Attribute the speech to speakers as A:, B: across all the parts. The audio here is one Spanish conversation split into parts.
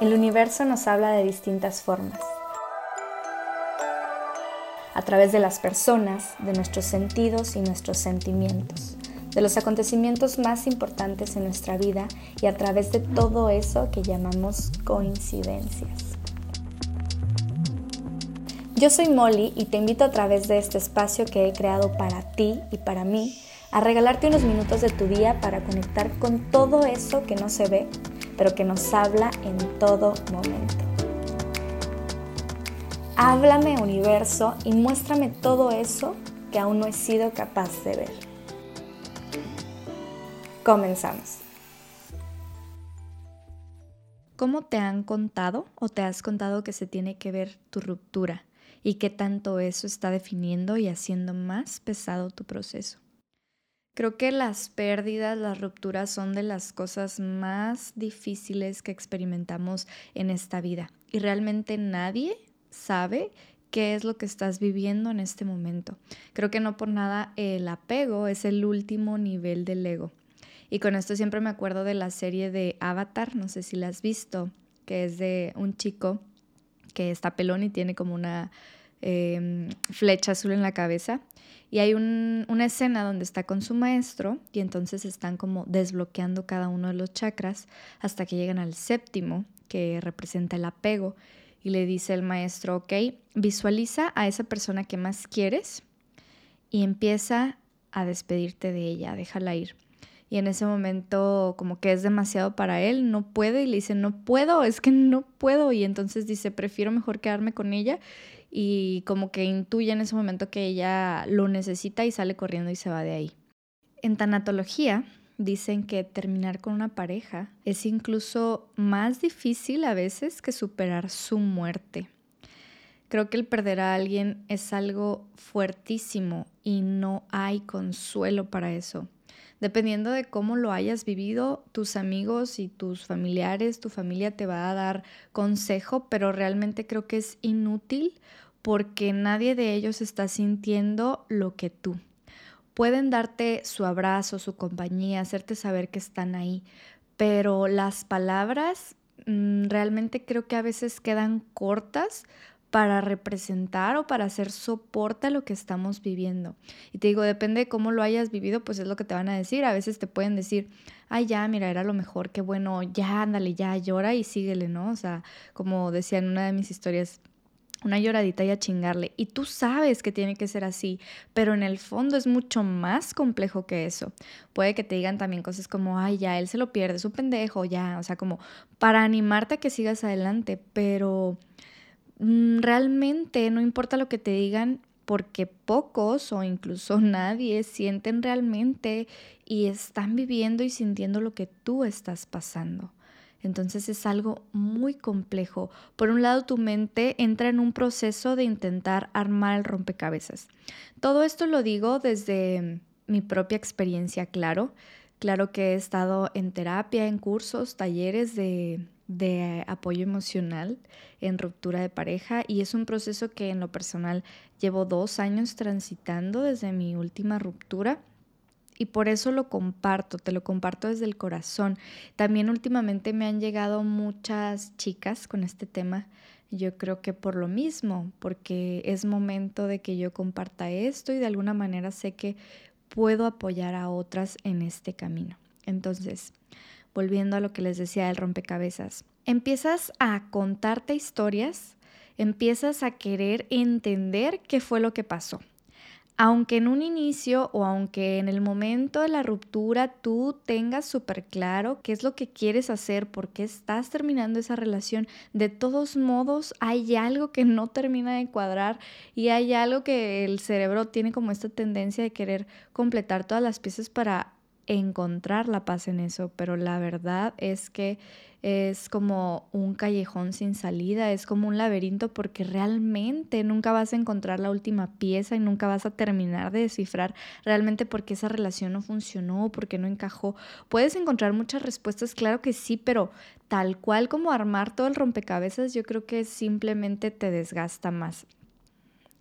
A: El universo nos habla de distintas formas. A través de las personas, de nuestros sentidos y nuestros sentimientos, de los acontecimientos más importantes en nuestra vida y a través de todo eso que llamamos coincidencias. Yo soy Molly y te invito a través de este espacio que he creado para ti y para mí a regalarte unos minutos de tu día para conectar con todo eso que no se ve pero que nos habla en todo momento. Háblame universo y muéstrame todo eso que aún no he sido capaz de ver. Comenzamos. ¿Cómo te han contado o te has contado que se tiene que ver tu ruptura y qué tanto eso está definiendo y haciendo más pesado tu proceso? Creo que las pérdidas, las rupturas son de las cosas más difíciles que experimentamos en esta vida. Y realmente nadie sabe qué es lo que estás viviendo en este momento. Creo que no por nada el apego es el último nivel del ego. Y con esto siempre me acuerdo de la serie de Avatar, no sé si la has visto, que es de un chico que está pelón y tiene como una em, flecha azul en la cabeza. Y hay una escena donde está con su maestro y entonces están como desbloqueando cada uno de los chakras hasta que llegan al séptimo, que representa el apego. Y le dice el maestro, ok, visualiza a esa persona que más quieres y empieza a despedirte de ella, déjala ir. Y en ese momento como que es demasiado para él, no puede y le dice, no puedo, es que no puedo. Y entonces dice, prefiero mejor quedarme con ella y como que intuye en ese momento que ella lo necesita y sale corriendo y se va de ahí. En tanatología dicen que terminar con una pareja es incluso más difícil a veces que superar su muerte. Creo que el perder a alguien es algo fuertísimo y no hay consuelo para eso. Dependiendo de cómo lo hayas vivido, tus amigos y tus familiares, tu familia te va a dar consejo, pero realmente creo que es inútil porque nadie de ellos está sintiendo lo que tú. Pueden darte su abrazo, su compañía, hacerte saber que están ahí, pero las palabras mm, realmente creo que a veces quedan cortas para representar o para hacer soporte a lo que estamos viviendo. Y te digo, depende de cómo lo hayas vivido, pues es lo que te van a decir. A veces te pueden decir, ay, ya, mira, era lo mejor, qué bueno, ya, ándale, ya, llora y síguele, ¿no? O sea, como decía en una de mis historias, una lloradita y a chingarle. Y tú sabes que tiene que ser así, pero en el fondo es mucho más complejo que eso. Puede que te digan también cosas como, ay, ya, él se lo pierde, es un pendejo, ya, o sea, como para animarte a que sigas adelante, pero realmente no importa lo que te digan porque pocos o incluso nadie sienten realmente y están viviendo y sintiendo lo que tú estás pasando. Entonces es algo muy complejo. Por un lado, tu mente entra en un proceso de intentar armar el rompecabezas. Todo esto lo digo desde mi propia experiencia, claro. Claro que he estado en terapia, en cursos, talleres de de apoyo emocional en ruptura de pareja y es un proceso que en lo personal llevo dos años transitando desde mi última ruptura y por eso lo comparto, te lo comparto desde el corazón. También últimamente me han llegado muchas chicas con este tema, yo creo que por lo mismo, porque es momento de que yo comparta esto y de alguna manera sé que puedo apoyar a otras en este camino. Entonces, volviendo a lo que les decía del rompecabezas, empiezas a contarte historias, empiezas a querer entender qué fue lo que pasó. Aunque en un inicio o aunque en el momento de la ruptura tú tengas súper claro qué es lo que quieres hacer, por qué estás terminando esa relación, de todos modos hay algo que no termina de cuadrar y hay algo que el cerebro tiene como esta tendencia de querer completar todas las piezas para encontrar la paz en eso, pero la verdad es que es como un callejón sin salida, es como un laberinto porque realmente nunca vas a encontrar la última pieza y nunca vas a terminar de descifrar realmente por qué esa relación no funcionó, por qué no encajó. Puedes encontrar muchas respuestas, claro que sí, pero tal cual como armar todo el rompecabezas, yo creo que simplemente te desgasta más.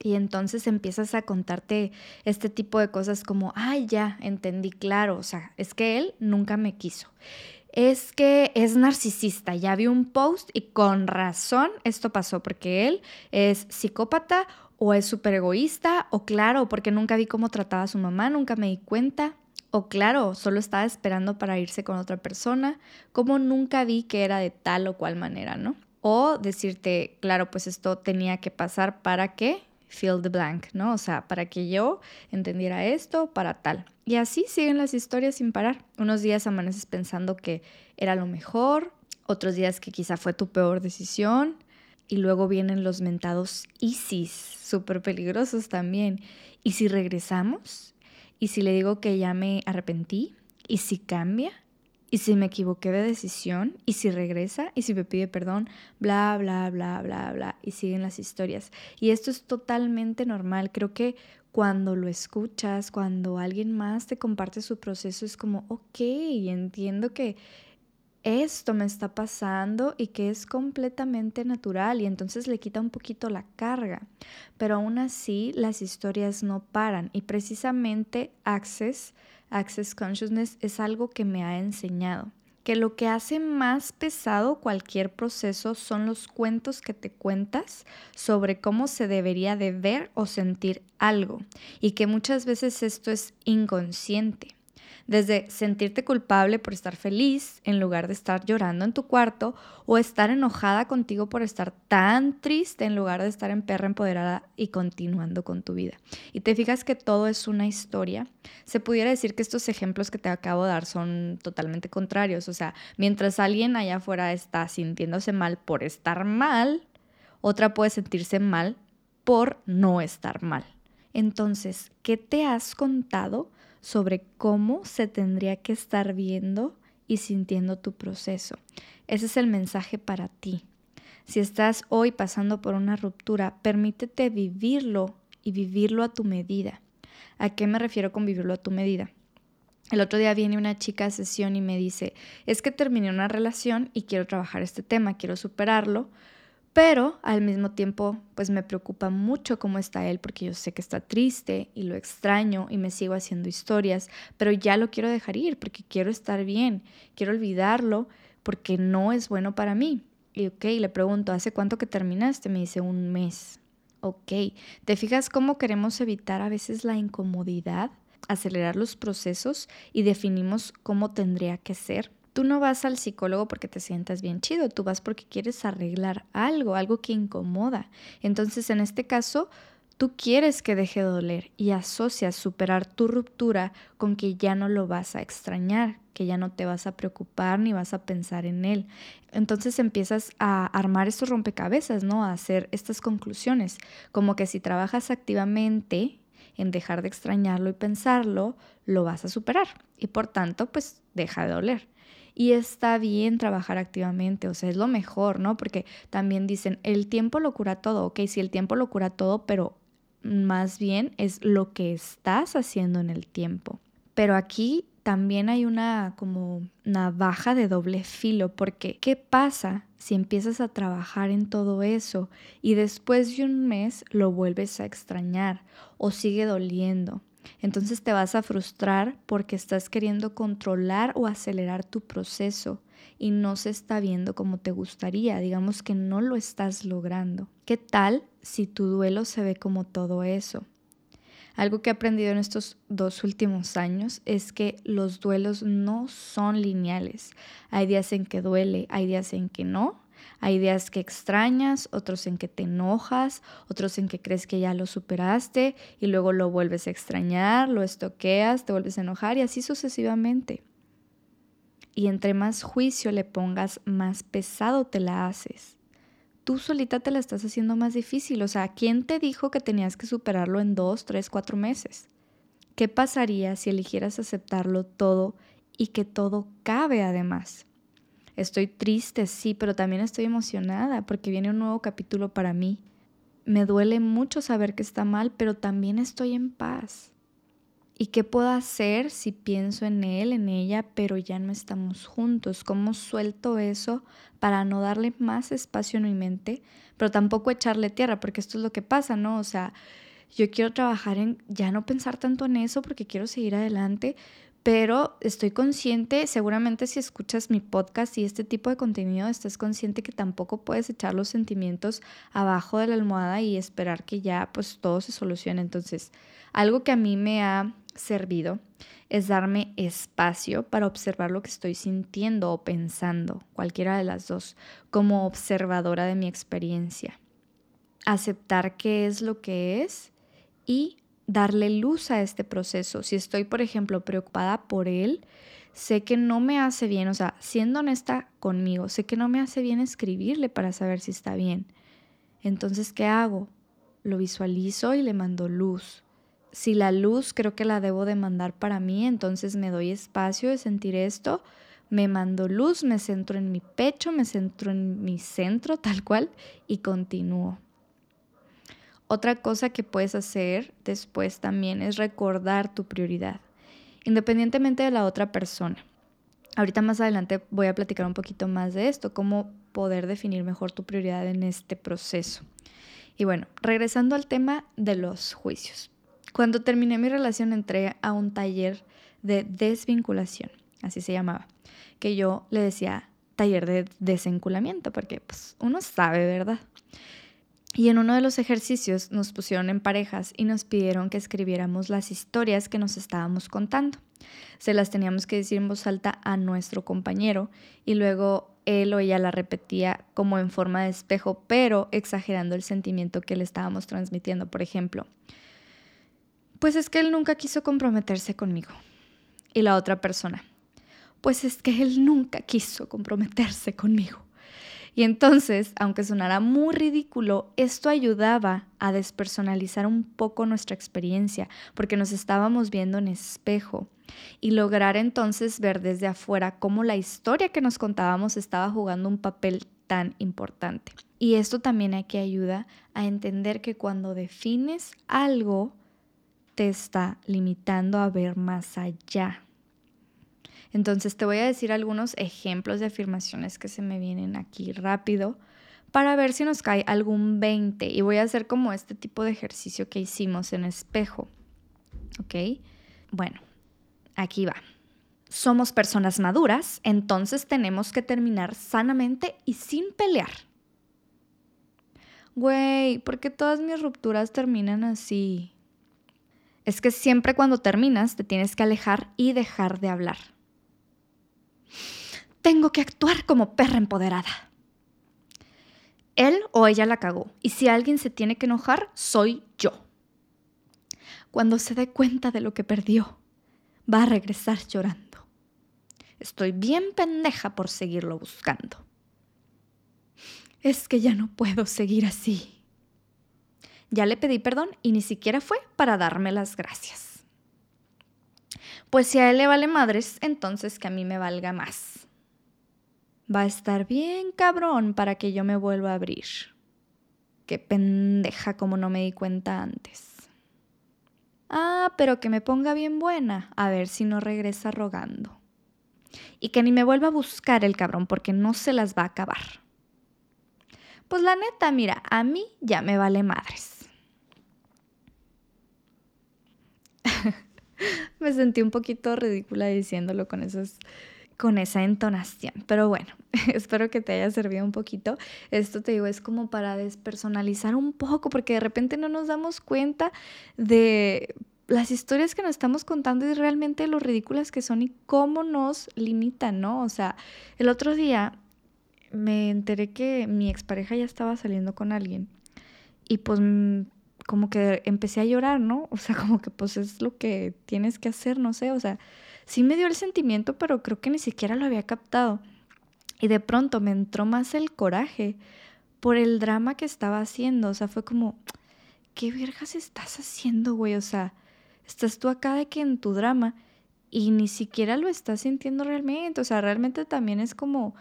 A: Y entonces empiezas a contarte este tipo de cosas como, ay, ya, entendí claro, o sea, es que él nunca me quiso. es que es narcisista. Ya vi un post y con razón esto pasó porque él es psicópata o es súper egoísta o claro, porque nunca vi cómo trataba a su mamá, nunca me di cuenta. O claro, solo estaba esperando para irse con otra persona, como nunca vi que era de tal o cual manera, ¿no? O decirte, claro, pues esto tenía que pasar para que fill the blank, ¿no? O sea, para que yo entendiera esto, para tal. Y así siguen las historias sin parar. Unos días amaneces pensando que era lo mejor, otros días que quizá fue tu peor decisión, y luego vienen los mentados ISIS, súper peligrosos también. ¿Y si regresamos? ¿Y si le digo que ya me arrepentí? ¿Y si cambia? ¿Y si me equivoqué de decisión? ¿Y si regresa? ¿Y si me pide perdón? Bla, bla, bla, bla, bla. Y siguen las historias. Y esto es totalmente normal. Creo que cuando lo escuchas, cuando alguien más te comparte su proceso, es como, ok, entiendo que esto me está pasando y que es completamente natural y entonces le quita un poquito la carga. Pero aún así las historias no paran y precisamente Access, Access Consciousness es algo que me ha enseñado que lo que hace más pesado cualquier proceso son los cuentos que te cuentas sobre cómo se debería de ver o sentir algo y que muchas veces esto es inconsciente desde sentirte culpable por estar feliz en lugar de estar llorando en tu cuarto o estar enojada contigo por estar tan triste en lugar de estar en perra empoderada y continuando con tu vida. Y te fijas que todo es una historia. Se pudiera decir que estos ejemplos que te acabo de dar son totalmente contrarios. O sea, mientras alguien allá afuera está sintiéndose mal por estar mal, otra puede sentirse mal por no estar mal. Entonces, ¿qué te has contado sobre cómo se tendría que estar viendo y sintiendo tu proceso. Ese es el mensaje para ti. Si estás hoy pasando por una ruptura, permítete vivirlo y vivirlo a tu medida. ¿A qué me refiero con vivirlo a tu medida? El otro día viene una chica a sesión y me dice, es que terminé una relación y quiero trabajar este tema, quiero superarlo, pero al mismo tiempo pues me preocupa mucho cómo está él porque yo sé que está triste y lo extraño y me sigo haciendo historias, pero ya lo quiero dejar ir porque quiero estar bien, quiero olvidarlo porque no es bueno para mí. Y ok, le pregunto, ¿hace cuánto que terminaste? Me dice un mes. Ok, ¿te fijas cómo queremos evitar a veces la incomodidad, acelerar los procesos y definimos cómo tendría que ser? Tú no vas al psicólogo porque te sientas bien chido, tú vas porque quieres arreglar algo, algo que incomoda. Entonces, en este caso, tú quieres que deje de doler y asocias superar tu ruptura con que ya no lo vas a extrañar, que ya no te vas a preocupar ni vas a pensar en él. Entonces empiezas a armar estos rompecabezas, ¿no? A hacer estas conclusiones, como que si trabajas activamente en dejar de extrañarlo y pensarlo, lo vas a superar y por tanto, pues deja de doler. Y está bien trabajar activamente, o sea, es lo mejor, ¿no? Porque también dicen, el tiempo lo cura todo, ok, sí, el tiempo lo cura todo, pero más bien es lo que estás haciendo en el tiempo. Pero aquí también hay una como navaja de doble filo, porque ¿qué pasa si empiezas a trabajar en todo eso y después de un mes lo vuelves a extrañar o sigue doliendo? Entonces te vas a frustrar porque estás queriendo controlar o acelerar tu proceso y no se está viendo como te gustaría, digamos que no lo estás logrando. ¿Qué tal si tu duelo se ve como todo eso? Algo que he aprendido en estos dos últimos años es que los duelos no son lineales. Hay días en que duele, hay días en que no, hay días que extrañas, otros en que te enojas, otros en que crees que ya lo superaste y luego lo vuelves a extrañar, lo estoqueas, te vuelves a enojar y así sucesivamente. Y entre más juicio le pongas, más pesado te la haces. Tú solita te la estás haciendo más difícil. O sea, ¿quién te dijo que tenías que superarlo en dos, tres, cuatro meses? ¿Qué pasaría si eligieras aceptarlo todo y que todo cabe además? Estoy triste, sí, pero también estoy emocionada porque viene un nuevo capítulo para mí. Me duele mucho saber que está mal, pero también estoy en paz. ¿Y qué puedo hacer si pienso en él, en ella, pero ya no estamos juntos? ¿Cómo suelto eso para no darle más espacio en mi mente, pero tampoco echarle tierra? Porque esto es lo que pasa, ¿no? O sea, yo quiero trabajar en ya no pensar tanto en eso porque quiero seguir adelante, pero estoy consciente, seguramente si escuchas mi podcast y este tipo de contenido, estás consciente que tampoco puedes echar los sentimientos abajo de la almohada y esperar que ya pues todo se solucione. Entonces, algo que a mí me ha servido es darme espacio para observar lo que estoy sintiendo o pensando, cualquiera de las dos, como observadora de mi experiencia. Aceptar qué es lo que es y darle luz a este proceso. Si estoy, por ejemplo, preocupada por él, sé que no me hace bien, o sea, siendo honesta conmigo, sé que no me hace bien escribirle para saber si está bien. Entonces, ¿qué hago? Lo visualizo y le mando luz. Si la luz creo que la debo de mandar para mí, entonces me doy espacio de sentir esto, me mando luz, me centro en mi pecho, me centro en mi centro tal cual y continúo. Otra cosa que puedes hacer después también es recordar tu prioridad, independientemente de la otra persona. Ahorita más adelante voy a platicar un poquito más de esto, cómo poder definir mejor tu prioridad en este proceso. Y bueno, regresando al tema de los juicios. Cuando terminé mi relación entré a un taller de desvinculación, así se llamaba, que yo le decía taller de desenculamiento, porque pues uno sabe, ¿verdad? Y en uno de los ejercicios nos pusieron en parejas y nos pidieron que escribiéramos las historias que nos estábamos contando. Se las teníamos que decir en voz alta a nuestro compañero y luego él o ella la repetía como en forma de espejo, pero exagerando el sentimiento que le estábamos transmitiendo. Por ejemplo, pues es que él nunca quiso comprometerse conmigo. Y la otra persona, pues es que él nunca quiso comprometerse conmigo. Y entonces, aunque sonara muy ridículo, esto ayudaba a despersonalizar un poco nuestra experiencia, porque nos estábamos viendo en espejo y lograr entonces ver desde afuera cómo la historia que nos contábamos estaba jugando un papel tan importante. Y esto también hay que ayuda a entender que cuando defines algo, te está limitando a ver más allá. Entonces te voy a decir algunos ejemplos de afirmaciones que se me vienen aquí rápido para ver si nos cae algún 20 y voy a hacer como este tipo de ejercicio que hicimos en espejo. ¿Ok? Bueno, aquí va. Somos personas maduras, entonces tenemos que terminar sanamente y sin pelear. Güey, ¿por qué todas mis rupturas terminan así? Es que siempre cuando terminas te tienes que alejar y dejar de hablar. Tengo que actuar como perra empoderada. Él o ella la cagó, y si alguien se tiene que enojar, soy yo. Cuando se dé cuenta de lo que perdió, va a regresar llorando. Estoy bien pendeja por seguirlo buscando. Es que ya no puedo seguir así. Ya le pedí perdón y ni siquiera fue para darme las gracias. Pues si a él le vale madres, entonces que a mí me valga más va a estar bien cabrón para que yo me vuelva a abrir. Qué pendeja como no me di cuenta antes. Ah, pero que me ponga bien buena, a ver si no regresa rogando. Y que ni me vuelva a buscar el cabrón porque no se las va a acabar. Pues la neta, mira, a mí ya me vale madres. me sentí un poquito ridícula diciéndolo con esos con esa entonación. Pero bueno, espero que te haya servido un poquito. Esto te digo, es como para despersonalizar un poco, porque de repente no nos damos cuenta de las historias que nos estamos contando y realmente lo ridículas que son y cómo nos limitan, ¿no? O sea, el otro día me enteré que mi expareja ya estaba saliendo con alguien y pues como que empecé a llorar, ¿no? O sea, como que pues es lo que tienes que hacer, no sé, o sea, sí me dio el sentimiento, pero creo que ni siquiera lo había captado. Y de pronto me entró más el coraje por el drama que estaba haciendo. O sea, fue como, ¿qué vergas estás haciendo, güey? O sea, estás tú acá de que en tu drama y ni siquiera lo estás sintiendo realmente. O sea, realmente también es como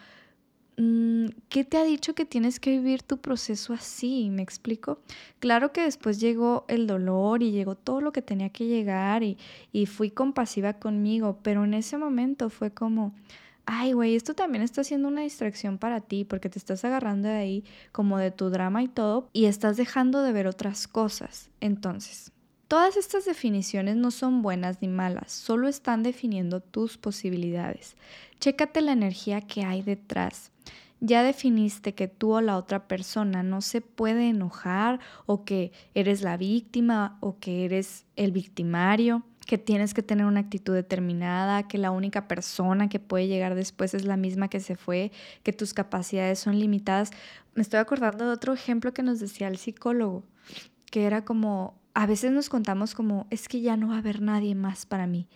A: ¿qué te ha dicho que tienes que vivir tu proceso así? ¿Me explico? Claro que después llegó el dolor y llegó todo lo que tenía que llegar y, y fui compasiva conmigo, pero en ese momento fue como, ay, güey, esto también está siendo una distracción para ti porque te estás agarrando de ahí como de tu drama y todo y estás dejando de ver otras cosas. Entonces, Todas estas definiciones no son buenas ni malas, solo están definiendo tus posibilidades. Chécate la energía que hay detrás. Ya definiste que tú o la otra persona no se puede enojar o que eres la víctima o que eres el victimario que tienes que tener una actitud determinada, que la única persona que puede llegar después es la misma que se fue, que tus capacidades son limitadas. Me estoy acordando de otro ejemplo que nos decía el psicólogo, que era como, a veces nos contamos como, es que ya no va a haber nadie más para mí.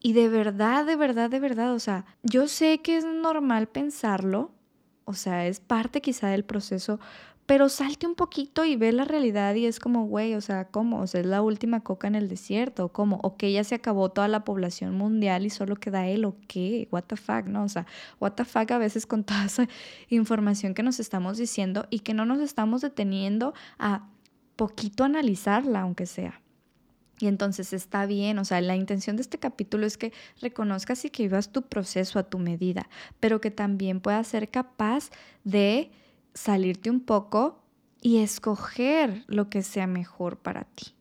A: Y de verdad, de verdad, de verdad, o sea, yo sé que es normal pensarlo, o sea, es parte quizá del proceso, pero salte un poquito y ve la realidad y es como, güey, o sea, ¿cómo? O sea, es la última coca en el desierto, ¿cómo? O que ya se acabó toda la población mundial y solo queda él, ¿o qué? What the fuck, ¿no? O sea, what the fuck a veces con toda esa información que nos estamos diciendo y que no nos estamos deteniendo a poquito analizarla, aunque sea. Y entonces está bien, o sea, la intención de este capítulo es que reconozcas y que vivas tu proceso a tu medida, pero que también puedas ser capaz de salirte un poco y escoger lo que sea mejor para ti.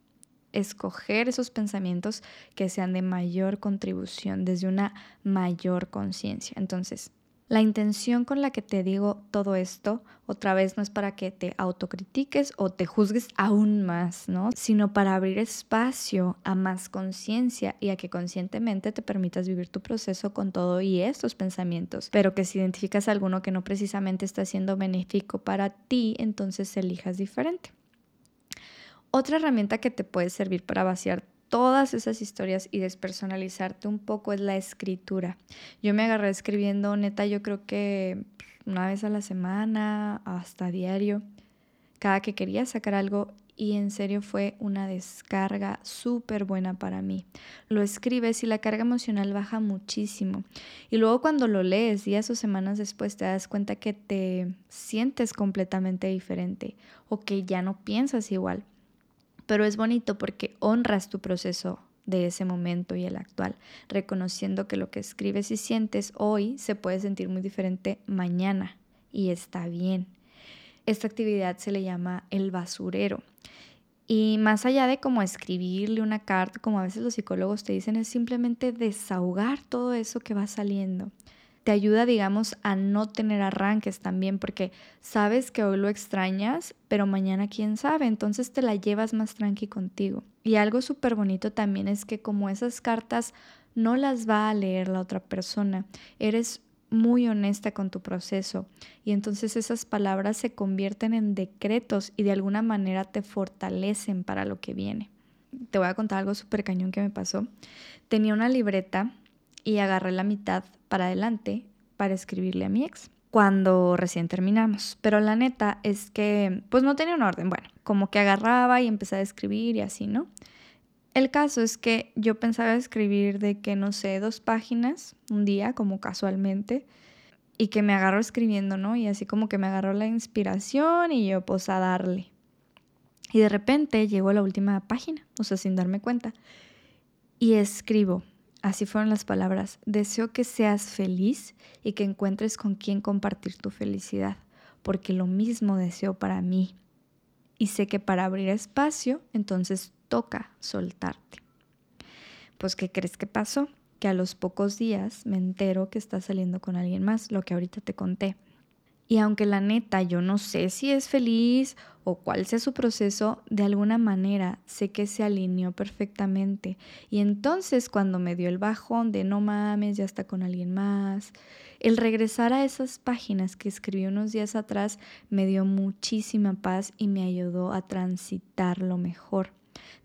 A: Escoger esos pensamientos que sean de mayor contribución desde una mayor conciencia. Entonces, la intención con la que te digo todo esto, otra vez, no es para que te autocritiques o te juzgues aún más, ¿no? Sino para abrir espacio a más conciencia y a que conscientemente te permitas vivir tu proceso con todo y estos pensamientos. Pero que si identificas alguno que no precisamente está siendo benéfico para ti, entonces elijas diferente. Otra herramienta que te puede servir para vaciar todas esas historias y despersonalizarte un poco es la escritura. Yo me agarré escribiendo, neta, yo creo que una vez a la semana, hasta diario, cada que quería sacar algo y en serio fue una descarga súper buena para mí. Lo escribes y la carga emocional baja muchísimo. Y luego cuando lo lees días o semanas después te das cuenta que te sientes completamente diferente o que ya no piensas igual pero es bonito porque honras tu proceso de ese momento y el actual, reconociendo que lo que escribes y sientes hoy se puede sentir muy diferente mañana y está bien. Esta actividad se le llama el basurero. Y más allá de como escribirle una carta, como a veces los psicólogos te dicen, es simplemente desahogar todo eso que va saliendo te ayuda, digamos, a no tener arranques también, porque sabes que hoy lo extrañas, pero mañana quién sabe, entonces te la llevas más tranqui contigo. Y algo súper bonito también es que como esas cartas no las va a leer la otra persona, eres muy honesta con tu proceso y entonces esas palabras se convierten en decretos y de alguna manera te fortalecen para lo que viene. Te voy a contar algo súper cañón que me pasó. Tenía una libreta y agarré la mitad para adelante para escribirle a mi ex cuando recién terminamos. Pero la neta es que pues no tenía un orden. Bueno, como que agarraba y empecé a escribir y así, ¿no? El caso es que yo pensaba escribir de que, no sé, dos páginas un día, como casualmente, y que me agarró escribiendo, ¿no? Y así como que me agarró la inspiración y yo pues a darle. Y de repente llegó la última página, o sea, sin darme cuenta. Y escribo, Así fueron las palabras. Deseo que seas feliz y que encuentres con quien compartir tu felicidad, porque lo mismo deseo para mí. Y sé que para abrir espacio, entonces toca soltarte. Pues, ¿qué crees que pasó? Que a los pocos días me entero que estás saliendo con alguien más, lo que ahorita te conté. Y aunque la neta yo no sé si es feliz o cuál sea su proceso, de alguna manera sé que se alineó perfectamente. Y entonces cuando me dio el bajón de no mames, ya está con alguien más, el regresar a esas páginas que escribí unos días atrás me dio muchísima paz y me ayudó a transitarlo mejor.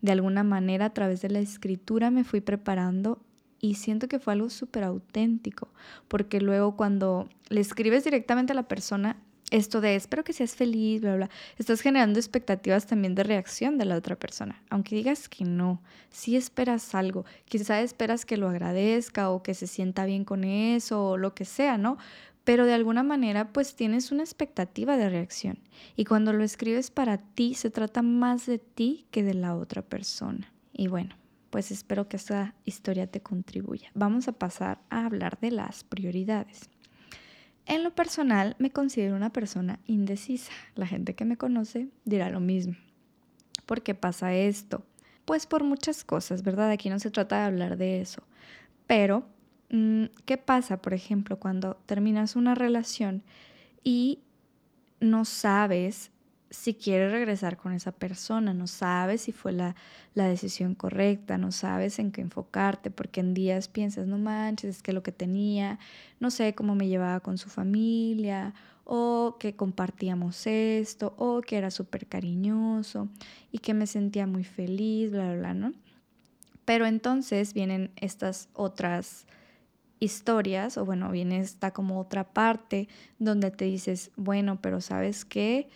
A: De alguna manera a través de la escritura me fui preparando y siento que fue algo súper auténtico, porque luego cuando le escribes directamente a la persona, esto de espero que seas feliz, bla, bla, estás generando expectativas también de reacción de la otra persona. Aunque digas que no, si esperas algo, quizás esperas que lo agradezca o que se sienta bien con eso o lo que sea, ¿no? Pero de alguna manera pues tienes una expectativa de reacción. Y cuando lo escribes para ti, se trata más de ti que de la otra persona. Y bueno, pues espero que esta historia te contribuya. Vamos a pasar a hablar de las prioridades. En lo personal, me considero una persona indecisa. La gente que me conoce dirá lo mismo. ¿Por qué pasa esto? pues por muchas cosas, ¿verdad? Aquí no se trata de hablar de eso. Pero, mm, ¿qué pasa, por ejemplo, cuando terminas una relación y no sabes si quieres regresar con esa persona, no sabes si fue la, la, decisión correcta, no sabes en qué enfocarte, porque en días piensas, no manches, es que lo que tenía, no sé cómo me llevaba con su familia, o que compartíamos esto, o que era súper cariñoso y que me sentía muy feliz, bla, bla, ¿no? Pero entonces vienen estas otras historias, o bueno, viene esta como otra parte donde te dices, bueno, pero ¿sabes qué?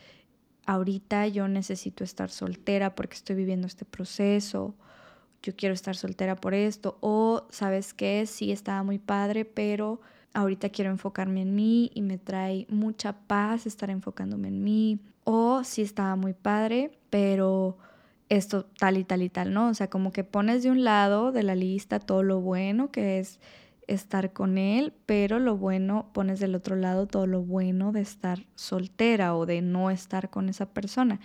A: Ahorita yo necesito estar soltera porque estoy viviendo este proceso, yo quiero estar soltera por esto, o ¿sabes qué? Sí, estaba muy padre, pero ahorita quiero enfocarme en mí y me trae mucha paz estar enfocándome en mí. O si estaba muy padre, pero esto tal y tal y tal, ¿no? O sea, como que pones de un lado de la lista todo lo bueno que es estar con él, pero lo bueno, pones del otro lado todo lo bueno de estar soltera o de no estar con esa persona.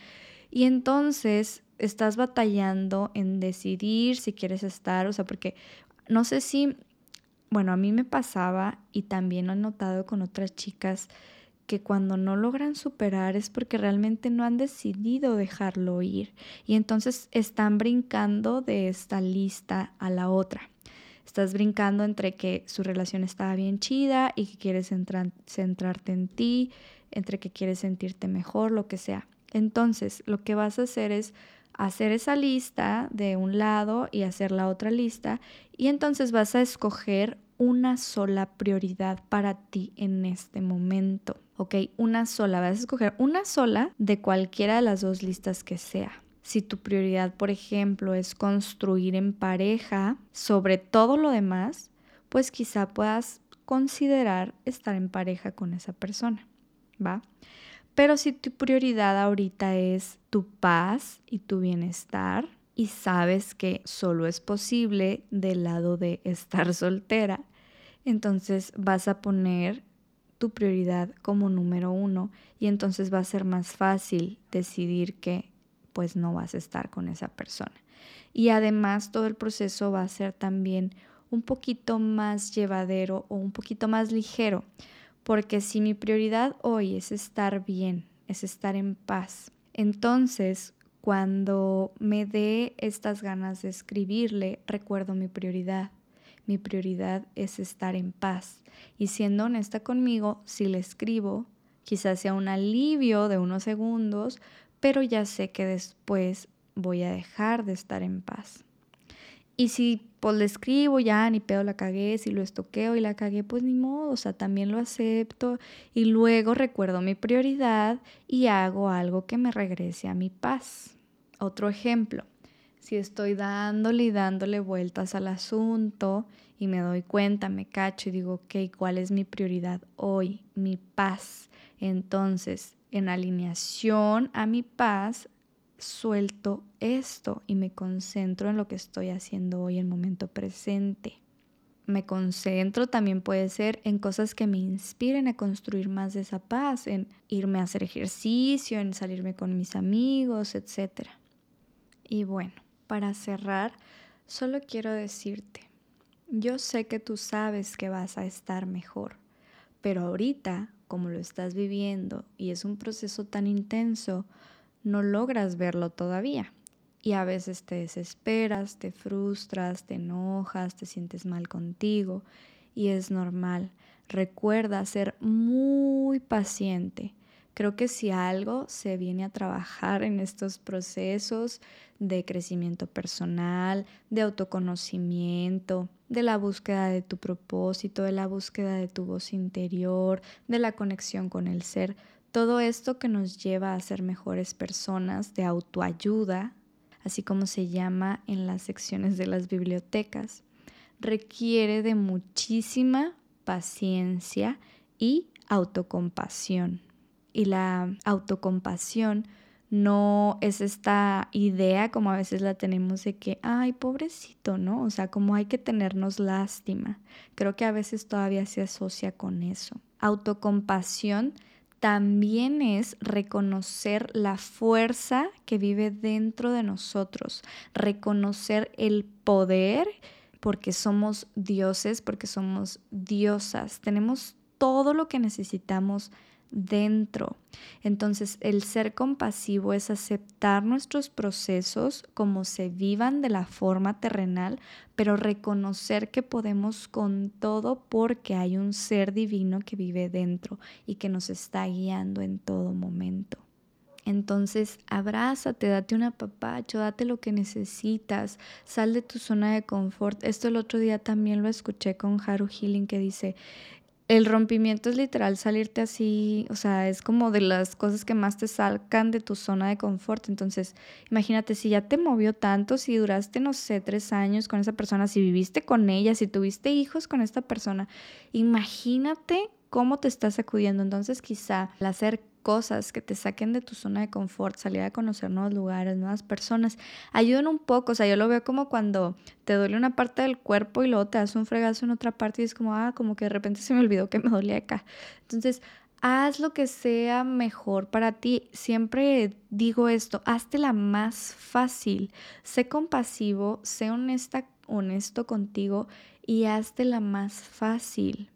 A: Y entonces estás batallando en decidir si quieres estar, o sea, porque no sé si bueno, a mí me pasaba y también he notado con otras chicas que cuando no logran superar es porque realmente no han decidido dejarlo ir y entonces están brincando de esta lista a la otra. Estás brincando entre que su relación estaba bien chida y que quieres centrarte en ti, entre que quieres sentirte mejor, lo que sea. Entonces, lo que vas a hacer es hacer esa lista de un lado y hacer la otra lista y entonces vas a escoger una sola prioridad para ti en este momento. ¿Ok? Una sola. Vas a escoger una sola de cualquiera de las dos listas que sea. Si tu prioridad, por ejemplo, es construir en pareja sobre todo lo demás, pues quizá puedas considerar estar en pareja con esa persona. ¿Va? Pero si tu prioridad ahorita es tu paz y tu bienestar y sabes que solo es posible del lado de estar soltera, entonces vas a poner tu prioridad como número uno y entonces va a ser más fácil decidir que pues no vas a estar con esa persona. Y además todo el proceso va a ser también un poquito más llevadero o un poquito más ligero porque si mi prioridad hoy es estar bien, es estar en paz, entonces cuando me dé estas ganas de escribirle, recuerdo mi prioridad. Mi prioridad es estar en paz. Y siendo honesta conmigo, si le escribo, quizás sea un alivio de unos segundos, pero ya sé que después voy a dejar de estar en paz. Y si pues le escribo, ya ni pedo la cagué, si lo estoqueo y la cagué, pues ni modo, o sea, también lo acepto y luego recuerdo mi prioridad y hago algo que me regrese a mi paz. Otro ejemplo, si estoy dándole y dándole vueltas al asunto y me doy cuenta, me cacho y digo, ok, ¿cuál es mi prioridad hoy? Mi paz. Entonces, en alineación a mi paz, suelto esto y me concentro en lo que estoy haciendo hoy, en momento presente. Me concentro también puede ser en cosas que me inspiren a construir más esa paz, en irme a hacer ejercicio, en salirme con mis amigos, etc. Y bueno, para cerrar, solo quiero decirte, yo sé que tú sabes que vas a estar mejor, pero ahorita, como lo estás viviendo y es un proceso tan intenso, no logras verlo todavía. Y a veces te desesperas, te frustras, te enojas, te sientes mal contigo y es normal. Recuerda ser muy paciente. Creo que si algo se viene a trabajar en estos procesos de crecimiento personal, de autoconocimiento, de la búsqueda de tu propósito, de la búsqueda de tu voz interior, de la conexión con el ser, todo esto que nos lleva a ser mejores personas de autoayuda, así como se llama en las secciones de las bibliotecas, requiere de muchísima paciencia y autocompasión. Y la autocompasión no es esta idea como a veces la tenemos de que, ay, pobrecito, ¿no? O sea, como hay que tenernos lástima. Creo que a veces todavía se asocia con eso. Autocompasión también es reconocer la fuerza que vive dentro de nosotros, reconocer el poder porque somos dioses, porque somos diosas, tenemos todo lo que necesitamos dentro. Entonces, el ser compasivo es aceptar nuestros procesos como se vivan de la forma terrenal, pero reconocer que podemos con todo porque hay un ser divino que vive dentro y que nos está guiando en todo momento. Entonces, abrázate, date un apapacho, date lo que necesitas, sal de tu zona de confort. Esto el otro día también lo escuché con Haru Healing que dice, el rompimiento es literal salirte así, o sea, es como de las cosas que más te sacan de tu zona de confort. Entonces, imagínate si ya te movió tanto, si duraste, no sé, tres años con esa persona, si viviste con ella, si tuviste hijos con esta persona, imagínate cómo te estás sacudiendo. Entonces, quizá el hacer cosas que te saquen de tu zona de confort, salir a conocer nuevos lugares, nuevas personas, ayudan un poco. O sea, yo lo veo como cuando te duele una parte del cuerpo y luego te das un fregazo en otra parte y es como, ah, como que de repente se me olvidó que me dolía acá. Entonces, haz lo que sea mejor para ti. Siempre digo esto, hazte la más fácil. Sé compasivo, sé honesta, honesto contigo y hazte la más fácil.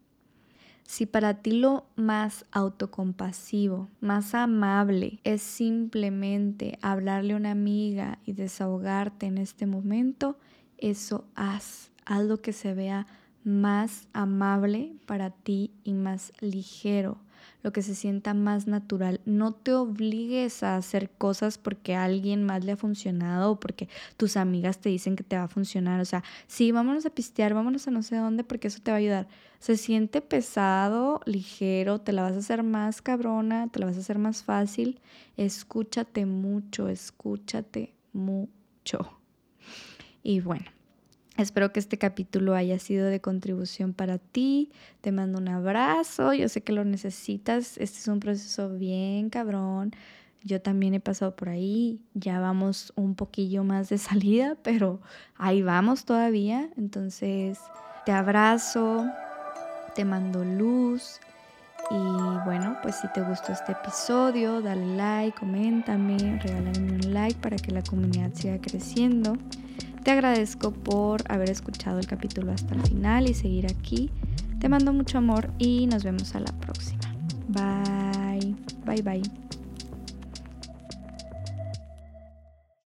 A: Si para ti lo más autocompasivo, más amable es simplemente hablarle a una amiga y desahogarte en este momento, eso haz. Haz lo que se vea más amable para ti y más ligero lo que se sienta más natural. No te obligues a hacer cosas porque a alguien más le ha funcionado o porque tus amigas te dicen que te va a funcionar. O sea, sí, vámonos a pistear, vámonos a no sé dónde porque eso te va a ayudar. Se siente pesado, ligero, te la vas a hacer más cabrona, te la vas a hacer más fácil. Escúchate mucho, escúchate mucho. Y bueno, Espero que este capítulo haya sido de contribución para ti. Te mando un abrazo. Yo sé que lo necesitas. Este es un proceso bien cabrón. Yo también he pasado por ahí. Ya vamos un poquillo más de salida, pero ahí vamos todavía. Entonces, te abrazo. Te mando luz. Y bueno, pues si te gustó este episodio, dale like, coméntame, regálame un like para que la comunidad siga creciendo. Te agradezco por haber escuchado el capítulo hasta el final y seguir aquí. Te mando mucho amor y nos vemos a la próxima. Bye, bye, bye.